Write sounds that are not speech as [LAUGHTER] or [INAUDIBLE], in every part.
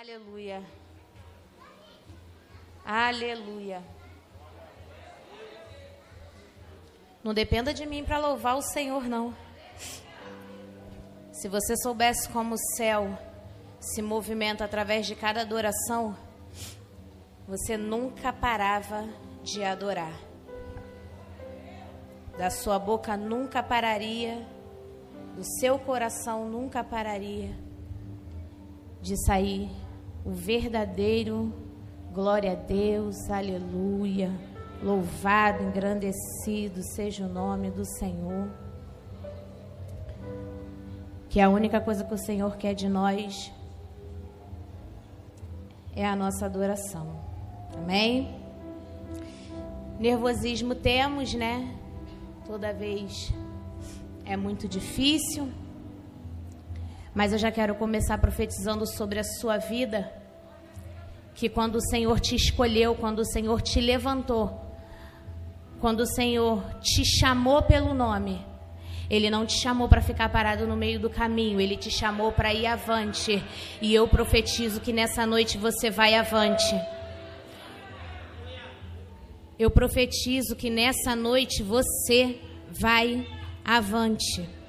Aleluia. Aleluia. Não dependa de mim para louvar o Senhor, não. Se você soubesse como o céu se movimenta através de cada adoração, você nunca parava de adorar. Da sua boca nunca pararia, do seu coração nunca pararia de sair o verdadeiro glória a Deus, aleluia. Louvado, engrandecido seja o nome do Senhor. Que a única coisa que o Senhor quer de nós é a nossa adoração. Amém? Nervosismo temos, né? Toda vez é muito difícil. Mas eu já quero começar profetizando sobre a sua vida. Que quando o Senhor te escolheu, quando o Senhor te levantou, quando o Senhor te chamou pelo nome, Ele não te chamou para ficar parado no meio do caminho, Ele te chamou para ir avante. E eu profetizo que nessa noite você vai avante. Eu profetizo que nessa noite você vai avante.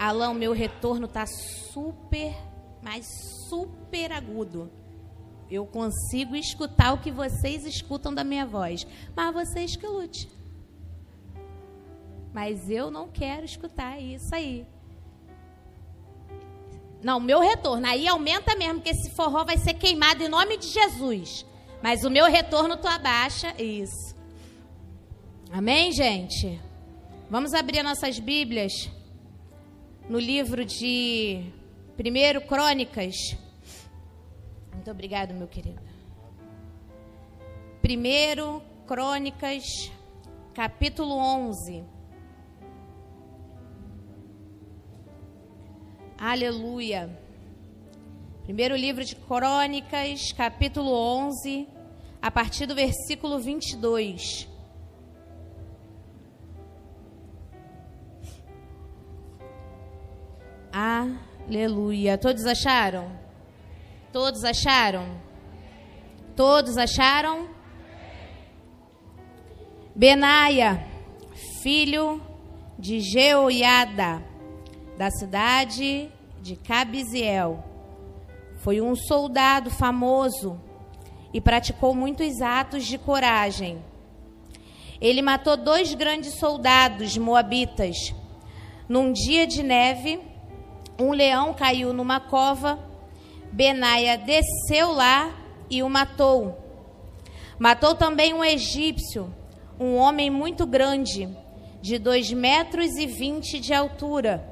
Alão, meu retorno tá super, mas super agudo. Eu consigo escutar o que vocês escutam da minha voz, mas vocês que lute. Mas eu não quero escutar isso aí. Não, meu retorno aí aumenta mesmo, porque esse forró vai ser queimado em nome de Jesus. Mas o meu retorno tu abaixa, isso. Amém, gente? Vamos abrir nossas Bíblias no livro de 1 Crônicas. Muito obrigado, meu querido. 1 Crônicas, capítulo 11. Aleluia. Primeiro livro de Crônicas, capítulo 11, a partir do versículo 22. Aleluia. Todos acharam? Todos acharam? Todos acharam? Benaia, filho de Jeoiada, da cidade de Cabiziel, foi um soldado famoso e praticou muitos atos de coragem. Ele matou dois grandes soldados moabitas num dia de neve um leão caiu numa cova, Benaia desceu lá e o matou. Matou também um egípcio, um homem muito grande, de dois metros e vinte de altura,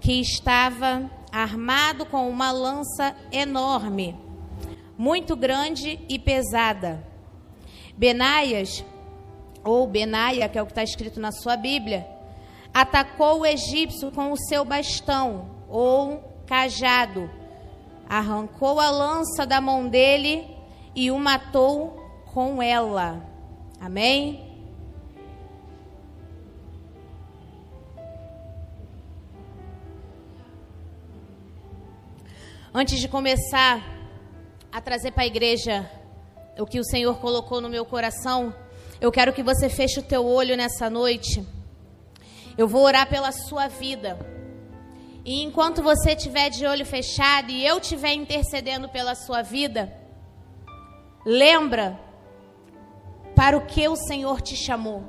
que estava armado com uma lança enorme, muito grande e pesada. Benaias, ou Benaia, que é o que está escrito na sua Bíblia, atacou o egípcio com o seu bastão ou cajado. Arrancou a lança da mão dele e o matou com ela. Amém? Antes de começar a trazer para a igreja o que o Senhor colocou no meu coração, eu quero que você feche o teu olho nessa noite. Eu vou orar pela sua vida. E enquanto você estiver de olho fechado e eu estiver intercedendo pela sua vida, lembra para o que o Senhor te chamou.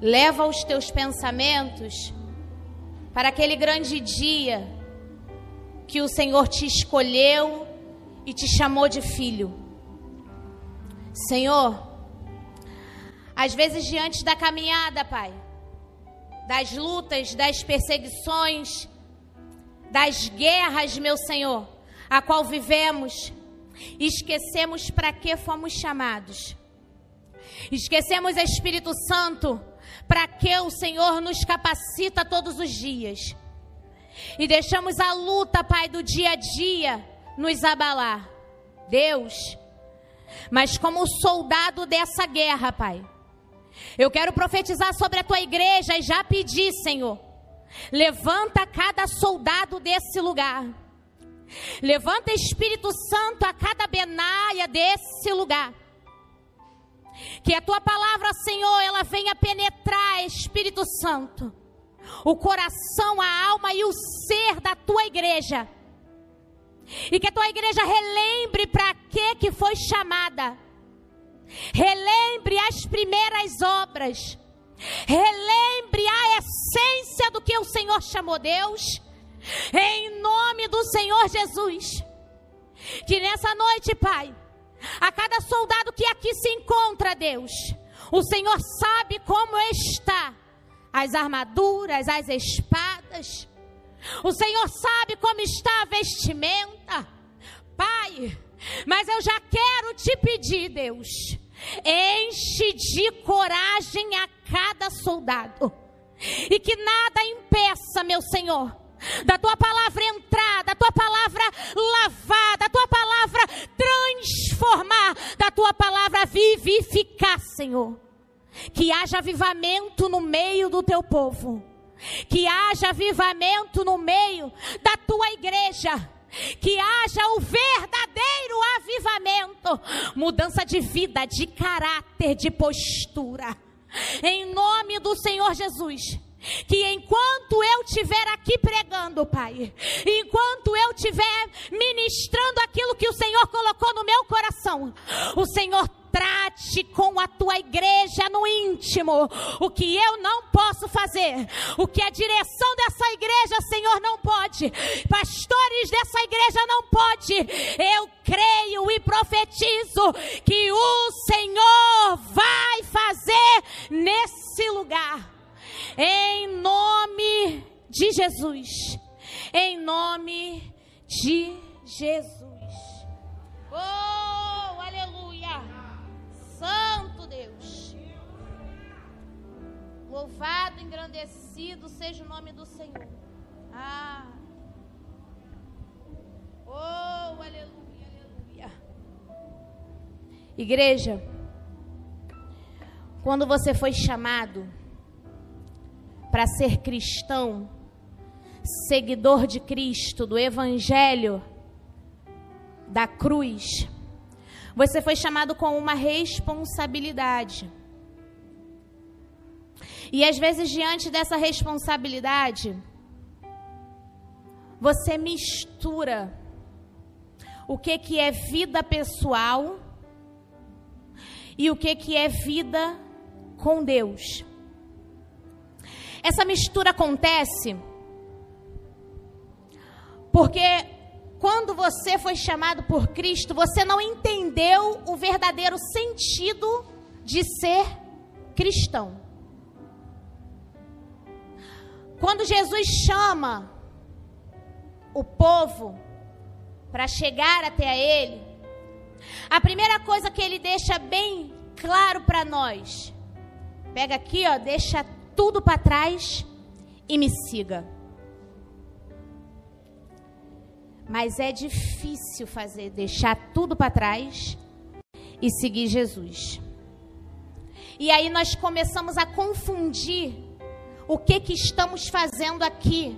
Leva os teus pensamentos para aquele grande dia que o Senhor te escolheu e te chamou de filho. Senhor, às vezes diante da caminhada, Pai, das lutas, das perseguições, das guerras, meu Senhor, a qual vivemos, esquecemos para que fomos chamados. Esquecemos, Espírito Santo, para que o Senhor nos capacita todos os dias. E deixamos a luta, Pai, do dia a dia nos abalar. Deus, mas como soldado dessa guerra, Pai, eu quero profetizar sobre a tua igreja e já pedir, Senhor. Levanta cada soldado desse lugar. Levanta Espírito Santo a cada benaia desse lugar. Que a tua palavra, Senhor, ela venha penetrar, Espírito Santo, o coração, a alma e o ser da tua igreja. E que a tua igreja relembre para que que foi chamada. Relembre as primeiras obras. Relembre a essência do que o Senhor chamou Deus. Em nome do Senhor Jesus. Que nessa noite, Pai, a cada soldado que aqui se encontra, Deus, o Senhor sabe como está as armaduras, as espadas. O Senhor sabe como está a vestimenta. Pai, mas eu já quero te pedir, Deus, enche de coragem a cada soldado. E que nada impeça, meu Senhor, da tua palavra entrar, da tua palavra lavar, da tua palavra transformar, da tua palavra vivificar, Senhor. Que haja avivamento no meio do teu povo. Que haja avivamento no meio da tua igreja. Que haja o verdadeiro avivamento, mudança de vida, de caráter, de postura. Em nome do Senhor Jesus que enquanto eu estiver aqui pregando, Pai, enquanto eu estiver ministrando aquilo que o Senhor colocou no meu coração, o Senhor trate com a tua igreja no íntimo o que eu não posso fazer, o que a direção dessa igreja, Senhor, não pode, pastores dessa igreja não pode. Eu creio e profetizo que o Senhor vai fazer nesse lugar em nome de Jesus. Em nome de Jesus. Oh. Santo Deus. Louvado, engrandecido seja o nome do Senhor. Ah. Oh, aleluia, aleluia. Igreja, quando você foi chamado, para ser cristão, seguidor de Cristo, do Evangelho, da cruz, você foi chamado com uma responsabilidade. E às vezes, diante dessa responsabilidade, você mistura o que, que é vida pessoal e o que, que é vida com Deus. Essa mistura acontece porque quando você foi chamado por Cristo, você não entendeu o verdadeiro sentido de ser cristão. Quando Jesus chama o povo para chegar até Ele, a primeira coisa que Ele deixa bem claro para nós, pega aqui, ó, deixa tudo para trás e me siga. Mas é difícil fazer, deixar tudo para trás e seguir Jesus. E aí nós começamos a confundir o que que estamos fazendo aqui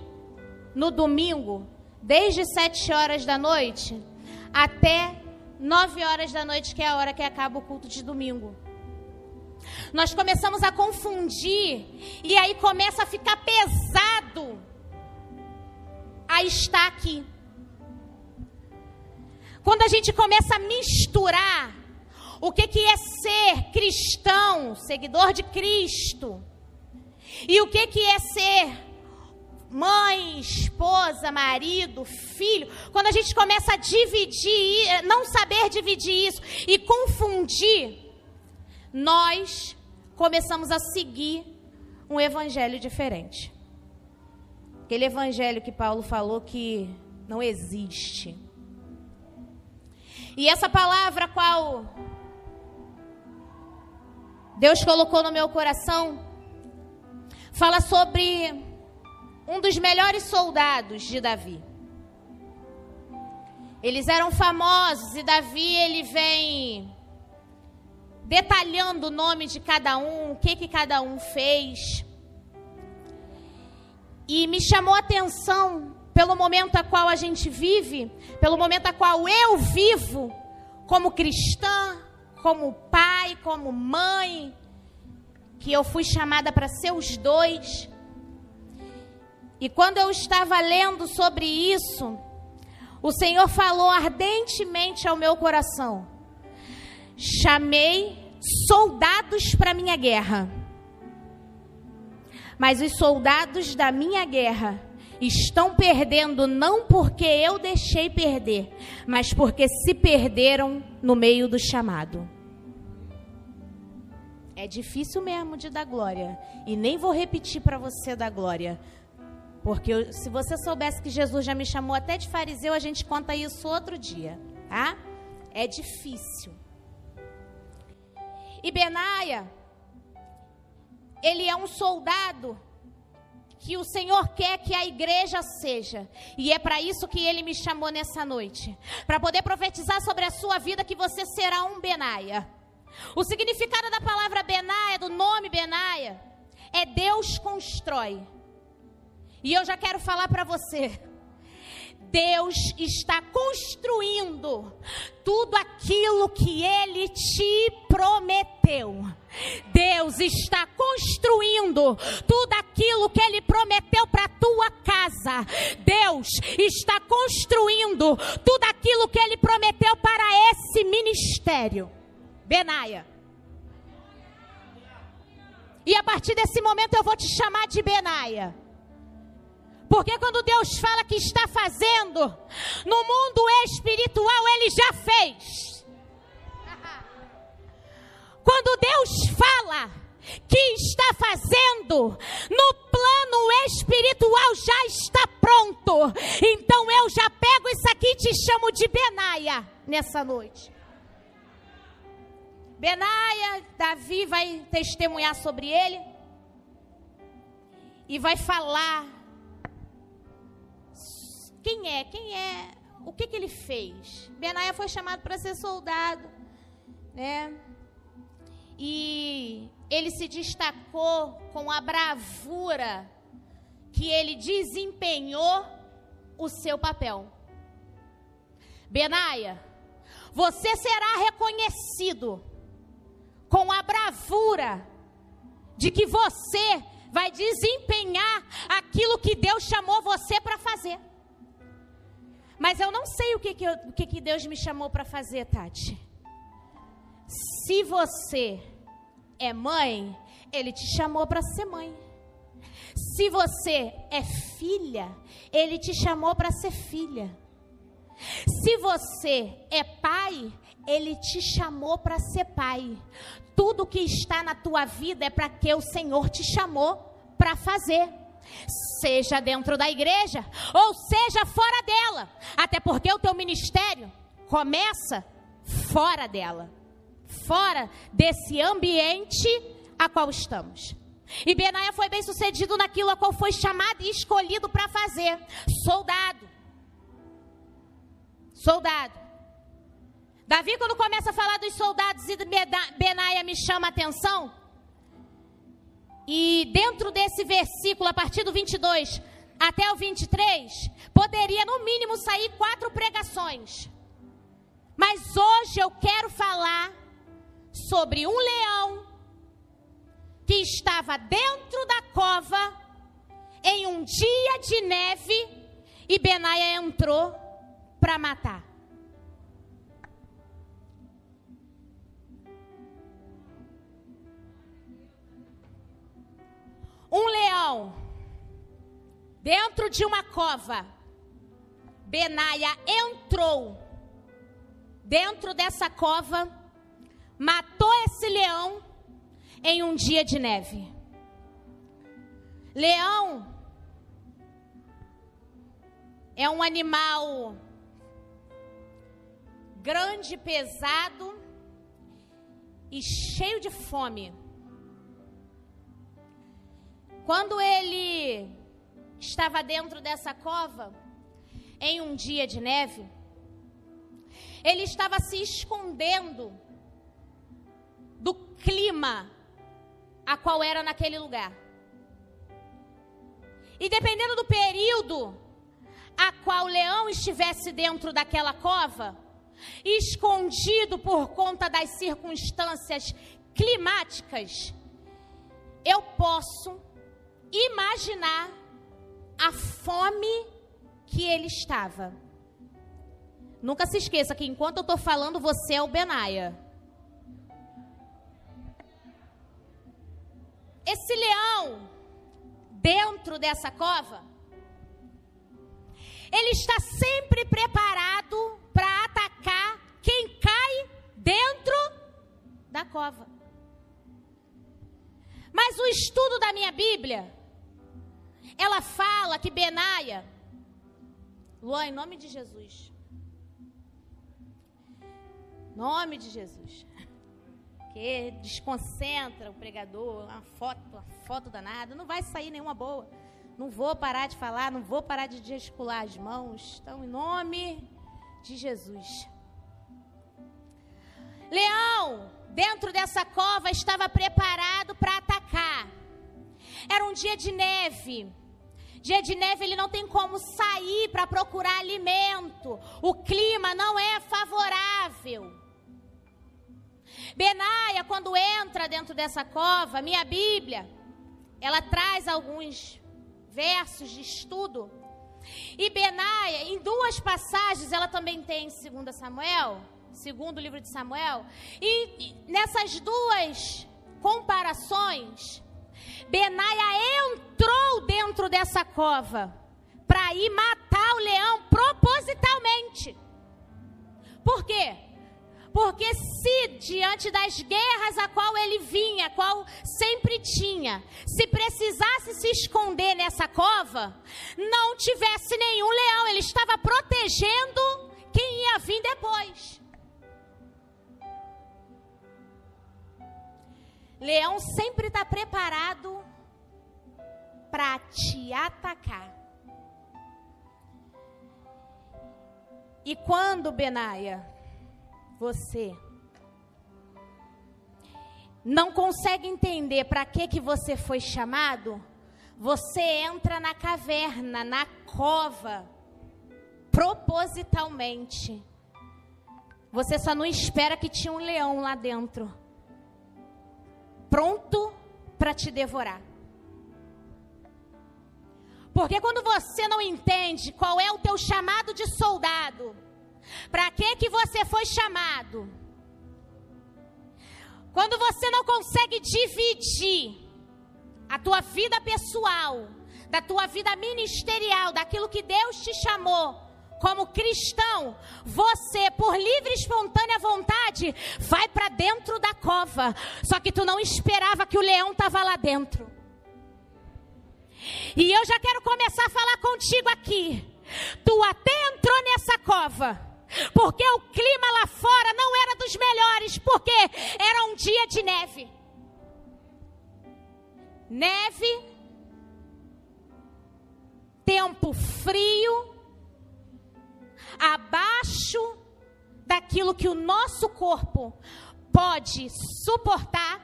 no domingo, desde sete horas da noite até nove horas da noite, que é a hora que acaba o culto de domingo. Nós começamos a confundir e aí começa a ficar pesado a estar aqui. Quando a gente começa a misturar o que, que é ser cristão, seguidor de Cristo, e o que, que é ser mãe, esposa, marido, filho, quando a gente começa a dividir, não saber dividir isso e confundir, nós começamos a seguir um evangelho diferente. Aquele evangelho que Paulo falou que não existe. E essa palavra qual Deus colocou no meu coração fala sobre um dos melhores soldados de Davi. Eles eram famosos e Davi ele vem detalhando o nome de cada um, o que que cada um fez. E me chamou a atenção pelo momento a qual a gente vive, pelo momento a qual eu vivo, como cristã, como pai, como mãe, que eu fui chamada para ser os dois. E quando eu estava lendo sobre isso, o Senhor falou ardentemente ao meu coração: chamei soldados para minha guerra. Mas os soldados da minha guerra estão perdendo não porque eu deixei perder, mas porque se perderam no meio do chamado. É difícil mesmo de dar glória. E nem vou repetir para você dar glória. Porque eu, se você soubesse que Jesus já me chamou até de fariseu, a gente conta isso outro dia, tá? É difícil. E Benaia, ele é um soldado que o Senhor quer que a igreja seja. E é para isso que ele me chamou nessa noite. Para poder profetizar sobre a sua vida que você será um Benaia. O significado da palavra Benaia, do nome Benaia, é Deus constrói. E eu já quero falar para você. Deus está construindo tudo aquilo que Ele te prometeu. Deus está construindo tudo aquilo que Ele prometeu para tua casa. Deus está construindo tudo aquilo que Ele prometeu para esse ministério. Benaia. E a partir desse momento eu vou te chamar de Benaia. Porque quando Deus fala que está fazendo, no mundo espiritual Ele já fez. [LAUGHS] Quando Deus fala que está fazendo, no plano espiritual já está pronto. Então eu já pego isso aqui e te chamo de Benaia nessa noite. Benaia, Davi vai testemunhar sobre ele e vai falar quem é? Quem é? O que, que ele fez? Benaia foi chamado para ser soldado, né? E ele se destacou com a bravura que ele desempenhou o seu papel. Benaia, você será reconhecido com a bravura de que você vai desempenhar aquilo que Deus chamou você para fazer. Mas eu não sei o que, que, eu, o que, que Deus me chamou para fazer, Tati. Se você é mãe, Ele te chamou para ser mãe. Se você é filha, Ele te chamou para ser filha. Se você é pai, Ele te chamou para ser pai. Tudo que está na tua vida é para que o Senhor te chamou para fazer seja dentro da igreja ou seja fora dela, até porque o teu ministério começa fora dela, fora desse ambiente a qual estamos. E Benaia foi bem sucedido naquilo a qual foi chamado e escolhido para fazer: soldado. Soldado. Davi, quando começa a falar dos soldados e Benaia me chama a atenção, e dentro desse versículo, a partir do 22 até o 23, poderia no mínimo sair quatro pregações. Mas hoje eu quero falar sobre um leão que estava dentro da cova em um dia de neve e Benaia entrou para matar. Um leão dentro de uma cova. Benaia entrou dentro dessa cova, matou esse leão em um dia de neve. Leão é um animal grande, pesado e cheio de fome. Quando ele estava dentro dessa cova, em um dia de neve, ele estava se escondendo do clima a qual era naquele lugar. E dependendo do período, a qual o leão estivesse dentro daquela cova, escondido por conta das circunstâncias climáticas, eu posso imaginar a fome que ele estava. Nunca se esqueça que enquanto eu estou falando, você é o Benaia. Esse leão, dentro dessa cova, ele está sempre preparado para atacar quem cai dentro da cova. Mas o estudo da minha Bíblia, ela fala que Benaia, Luan, em nome de Jesus, nome de Jesus, que desconcentra o pregador, uma foto, uma foto danada, não vai sair nenhuma boa. Não vou parar de falar, não vou parar de gesticular as mãos. Então, em nome de Jesus. Leão, dentro dessa cova, estava preparado para atacar. Era um dia de neve. Dia de neve, ele não tem como sair para procurar alimento. O clima não é favorável. Benaia, quando entra dentro dessa cova, minha Bíblia, ela traz alguns versos de estudo. E Benaia, em duas passagens, ela também tem em 2 Samuel, segundo livro de Samuel, e nessas duas comparações, Benaia entrou dentro dessa cova para ir matar o leão propositalmente. Por quê? Porque se diante das guerras a qual ele vinha, qual sempre tinha, se precisasse se esconder nessa cova, não tivesse nenhum leão, ele estava protegendo quem ia vir depois. Leão sempre está preparado para te atacar. E quando, Benaia, você não consegue entender para que que você foi chamado, você entra na caverna, na cova, propositalmente. Você só não espera que tinha um leão lá dentro, pronto para te devorar. Porque quando você não entende qual é o teu chamado de soldado, para que que você foi chamado? Quando você não consegue dividir a tua vida pessoal, da tua vida ministerial, daquilo que Deus te chamou, como cristão, você, por livre e espontânea vontade, vai para dentro da cova. Só que tu não esperava que o leão estava lá dentro. E eu já quero começar a falar contigo aqui. Tu até entrou nessa cova porque o clima lá fora não era dos melhores, porque era um dia de neve. Neve, tempo frio, abaixo daquilo que o nosso corpo pode suportar.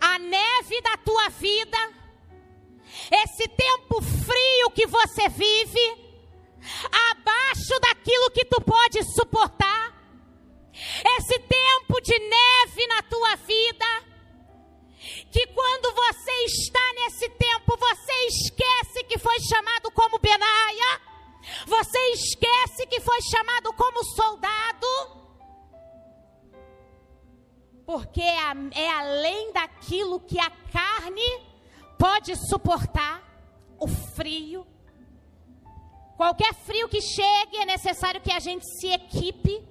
A neve da tua vida esse tempo frio que você vive, abaixo daquilo que tu pode suportar, esse tempo de neve na tua vida, que quando você está nesse tempo, você esquece que foi chamado como Benaia, você esquece que foi chamado como soldado, porque é, é além daquilo que a carne pode suportar o frio. Qualquer frio que chegue, é necessário que a gente se equipe,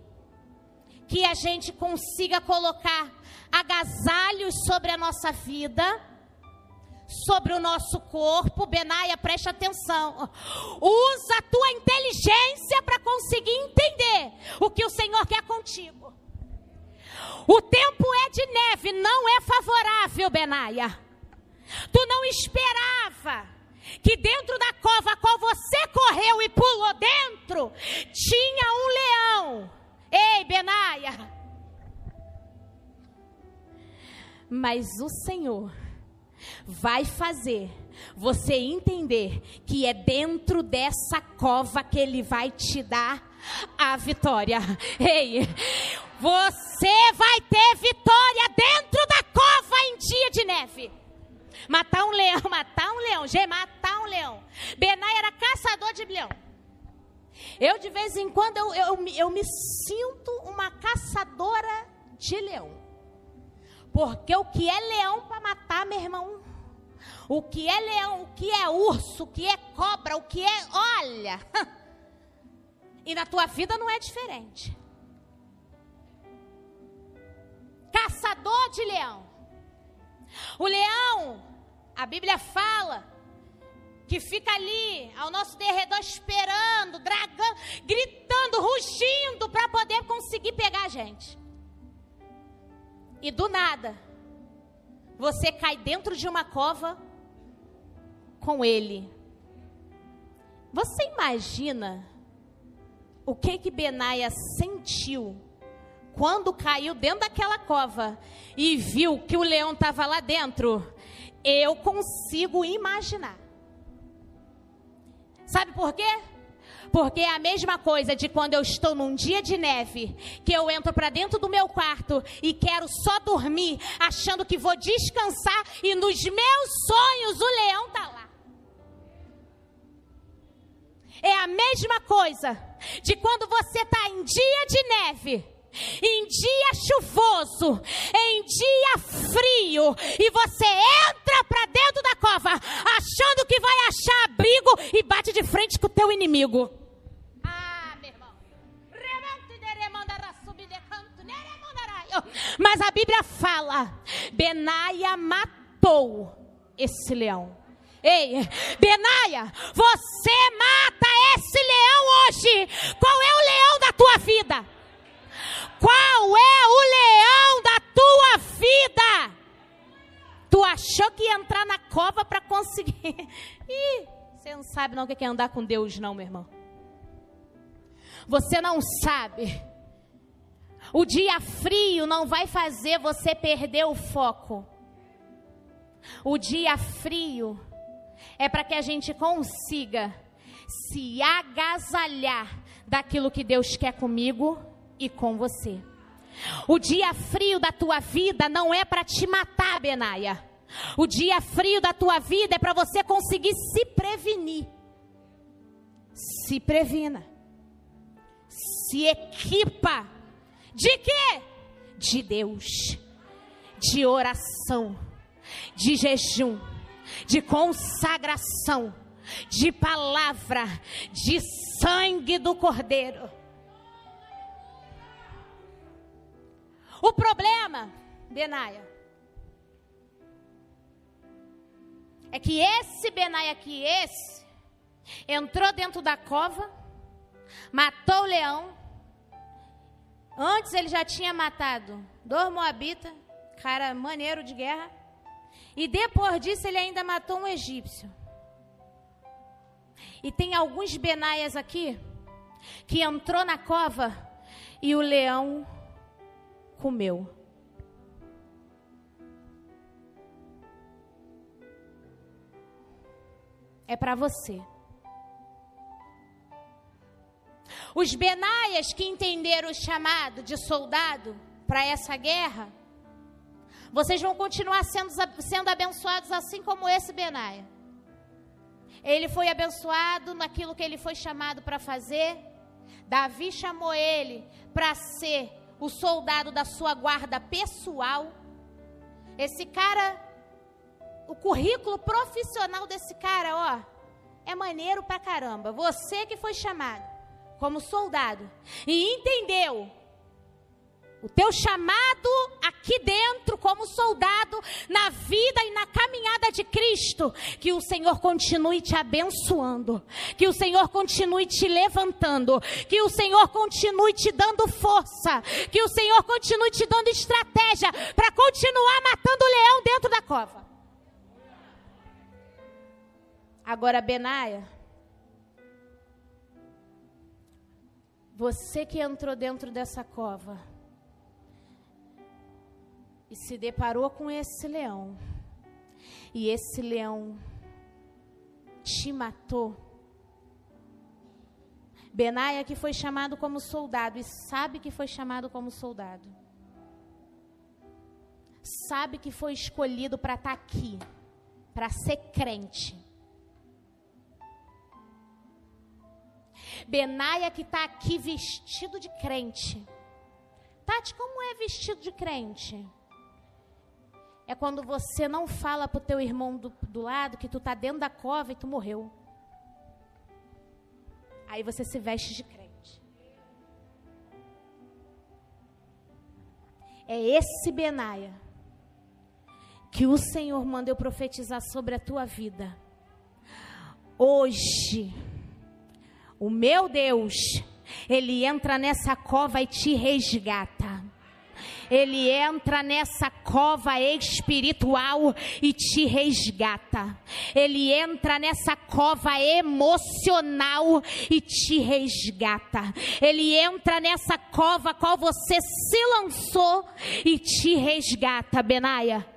que a gente consiga colocar agasalhos sobre a nossa vida, sobre o nosso corpo. Benaia, preste atenção. Usa a tua inteligência para conseguir entender o que o Senhor quer contigo. O tempo é de neve, não é favorável, Benaia. Tu não esperava que dentro da cova a qual você correu e pulou dentro tinha um leão. Ei, Benaia. Mas o Senhor vai fazer você entender que é dentro dessa cova que ele vai te dar a vitória. Ei, você vai ter vitória dentro da cova em dia de neve. Matar um leão, [LAUGHS] matar um leão, G, matar um leão. Benai era caçador de leão. Eu, de vez em quando, eu, eu, eu me sinto uma caçadora de leão. Porque o que é leão para matar, meu irmão? O que é leão, o que é urso, o que é cobra, o que é. Olha! [LAUGHS] E na tua vida não é diferente. Caçador de leão. O leão, a Bíblia fala, que fica ali ao nosso derredor esperando, dragando, gritando, rugindo para poder conseguir pegar a gente. E do nada, você cai dentro de uma cova com ele. Você imagina o que que Benaia sentiu quando caiu dentro daquela cova e viu que o leão estava lá dentro? Eu consigo imaginar. Sabe por quê? Porque é a mesma coisa de quando eu estou num dia de neve, que eu entro para dentro do meu quarto e quero só dormir, achando que vou descansar e nos meus sonhos o leão tá lá. É a mesma coisa de quando você está em dia de neve, em dia chuvoso, em dia frio, e você entra para dentro da cova, achando que vai achar abrigo e bate de frente com o teu inimigo. Mas a Bíblia fala: Benaia matou esse leão. Ei, Benaia, você mata esse leão hoje. Qual é o leão da tua vida? Qual é o leão da tua vida? Tu achou que ia entrar na cova para conseguir? [LAUGHS] Ih, você não sabe não o que é andar com Deus, não, meu irmão. Você não sabe o dia frio não vai fazer você perder o foco. O dia frio é para que a gente consiga se agasalhar daquilo que Deus quer comigo e com você. O dia frio da tua vida não é para te matar, Benaia. O dia frio da tua vida é para você conseguir se prevenir. Se previna. Se equipa de quê? De Deus, de oração, de jejum, de consagração, de palavra, de sangue do Cordeiro. O problema, Benaia, é que esse Benaia aqui, esse, entrou dentro da cova, matou o leão, Antes ele já tinha matado dois moabitas, cara maneiro de guerra. E depois disso ele ainda matou um egípcio. E tem alguns benaias aqui que entrou na cova e o leão comeu. É para você. Os Benaias que entenderam o chamado de soldado para essa guerra, vocês vão continuar sendo, sendo abençoados assim como esse Benaia. Ele foi abençoado naquilo que ele foi chamado para fazer. Davi chamou ele para ser o soldado da sua guarda pessoal. Esse cara, o currículo profissional desse cara, ó, é maneiro pra caramba. Você que foi chamado como soldado e entendeu o teu chamado aqui dentro como soldado na vida e na caminhada de Cristo, que o Senhor continue te abençoando, que o Senhor continue te levantando, que o Senhor continue te dando força, que o Senhor continue te dando estratégia para continuar matando o leão dentro da cova. Agora, Benaia, Você que entrou dentro dessa cova e se deparou com esse leão, e esse leão te matou. Benaia que foi chamado como soldado e sabe que foi chamado como soldado. Sabe que foi escolhido para estar tá aqui, para ser crente. Benaia que está aqui vestido de crente. Tati, como é vestido de crente? É quando você não fala para o teu irmão do, do lado que tu está dentro da cova e tu morreu. Aí você se veste de crente. É esse Benaia que o Senhor manda eu profetizar sobre a tua vida. Hoje, o meu Deus, Ele entra nessa cova e te resgata ele entra nessa cova espiritual e te resgata. Ele entra nessa cova emocional e te resgata. Ele entra nessa cova qual você se lançou e te resgata, Benaia.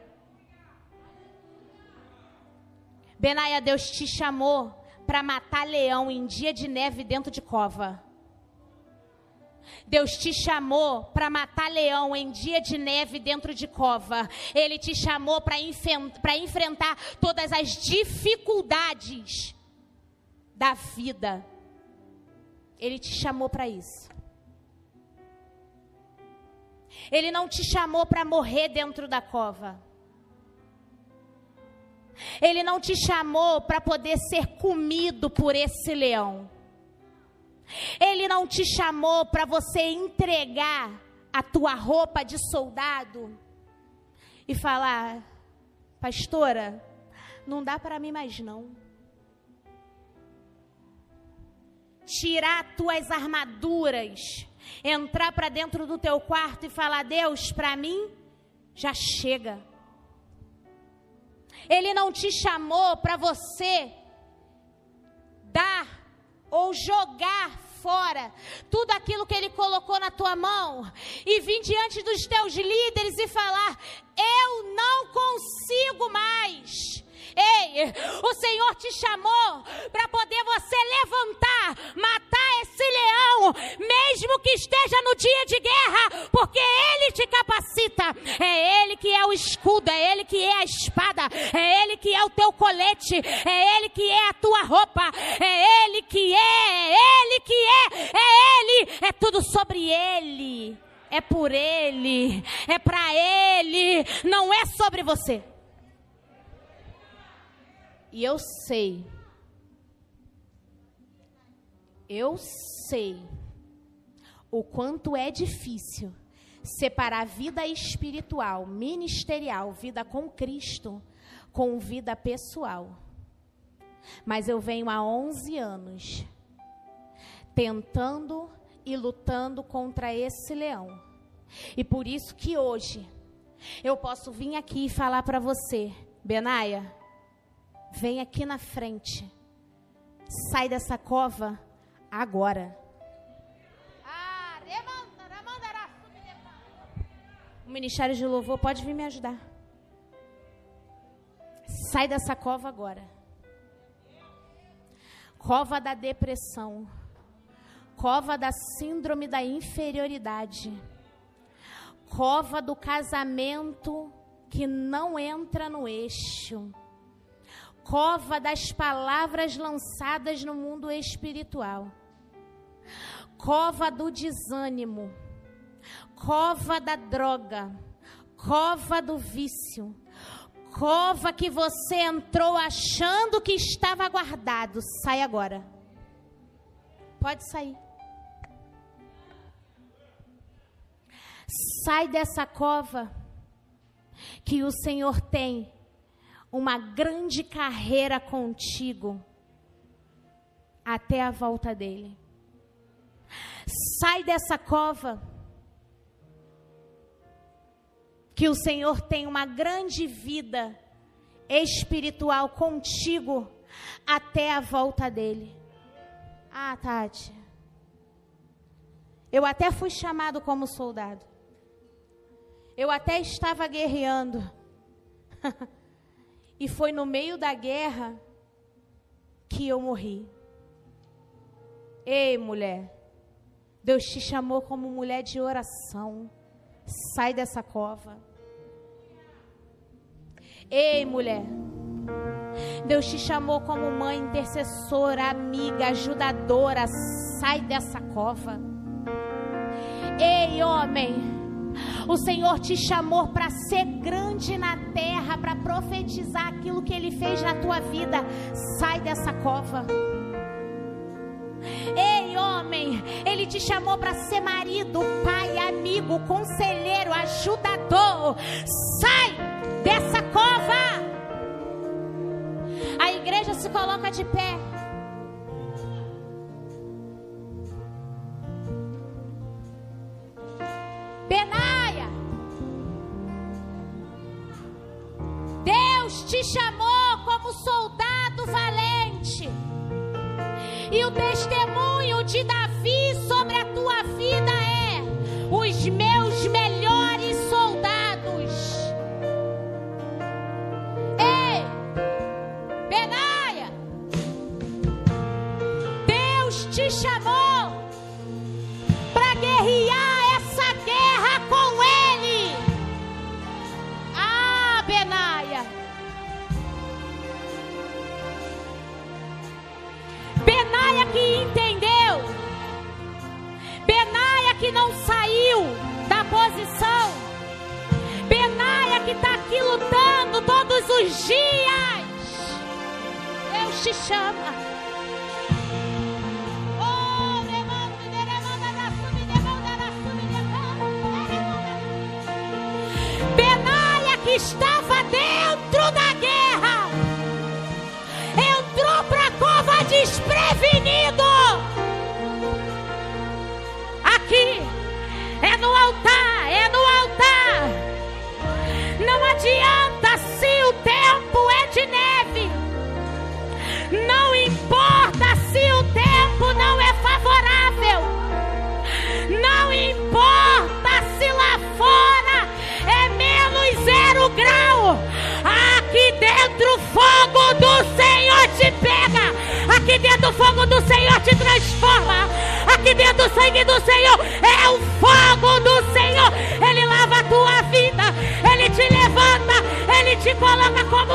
Benaia, Deus te chamou para matar leão em dia de neve dentro de cova. Deus te chamou para matar leão em dia de neve dentro de cova. Ele te chamou para enfrentar todas as dificuldades da vida. Ele te chamou para isso. Ele não te chamou para morrer dentro da cova. Ele não te chamou para poder ser comido por esse leão. Ele não te chamou para você entregar a tua roupa de soldado e falar, pastora, não dá para mim mais não. Tirar tuas armaduras, entrar para dentro do teu quarto e falar, Deus, para mim já chega. Ele não te chamou para você dar ou jogar fora tudo aquilo que ele colocou na tua mão e vir diante dos teus líderes e falar: Eu não consigo mais. Ei, o Senhor te chamou para poder você levantar, matar esse leão, mesmo que esteja no dia de guerra, porque Ele te capacita. É Ele que é o escudo, é Ele que é a espada, é Ele que é o teu colete, é Ele que é a tua roupa, é Ele que é, é Ele que é, é Ele, é tudo sobre Ele. É por Ele, é para Ele, não é sobre você. E eu sei, eu sei o quanto é difícil separar vida espiritual, ministerial, vida com Cristo, com vida pessoal. Mas eu venho há 11 anos tentando e lutando contra esse leão. E por isso que hoje eu posso vir aqui e falar para você, Benaia, Vem aqui na frente. Sai dessa cova agora. O Ministério de Louvor pode vir me ajudar. Sai dessa cova agora. Cova da depressão. Cova da síndrome da inferioridade. Cova do casamento que não entra no eixo cova das palavras lançadas no mundo espiritual, cova do desânimo, cova da droga, cova do vício, cova que você entrou achando que estava guardado. Sai agora. Pode sair. Sai dessa cova que o Senhor tem uma grande carreira contigo até a volta dele. Sai dessa cova. Que o Senhor tem uma grande vida espiritual contigo até a volta dele. Ah, Tati. Eu até fui chamado como soldado. Eu até estava guerreando. [LAUGHS] E foi no meio da guerra aqui eu morri. Ei, mulher, Deus te chamou como mulher de oração. Sai dessa cova. Ei, mulher. Deus te chamou como mãe intercessora, amiga, ajudadora. Sai dessa cova. Ei, homem. O Senhor te chamou para ser grande na terra, para profetizar aquilo que Ele fez na tua vida. Sai dessa cova. Ei, homem, Ele te chamou para ser marido, pai, amigo, conselheiro, ajudador. Sai dessa cova. A igreja se coloca de pé. Te chamou como soldado valente. E o testemunho de Davi todos os dias. Deus te chama. Oh, demanda, demanda, dentro o fogo do Senhor te pega. Aqui dentro o fogo do Senhor te transforma. Aqui dentro o sangue do Senhor é o fogo do Senhor. Ele lava a tua vida. Ele te levanta. Ele te coloca como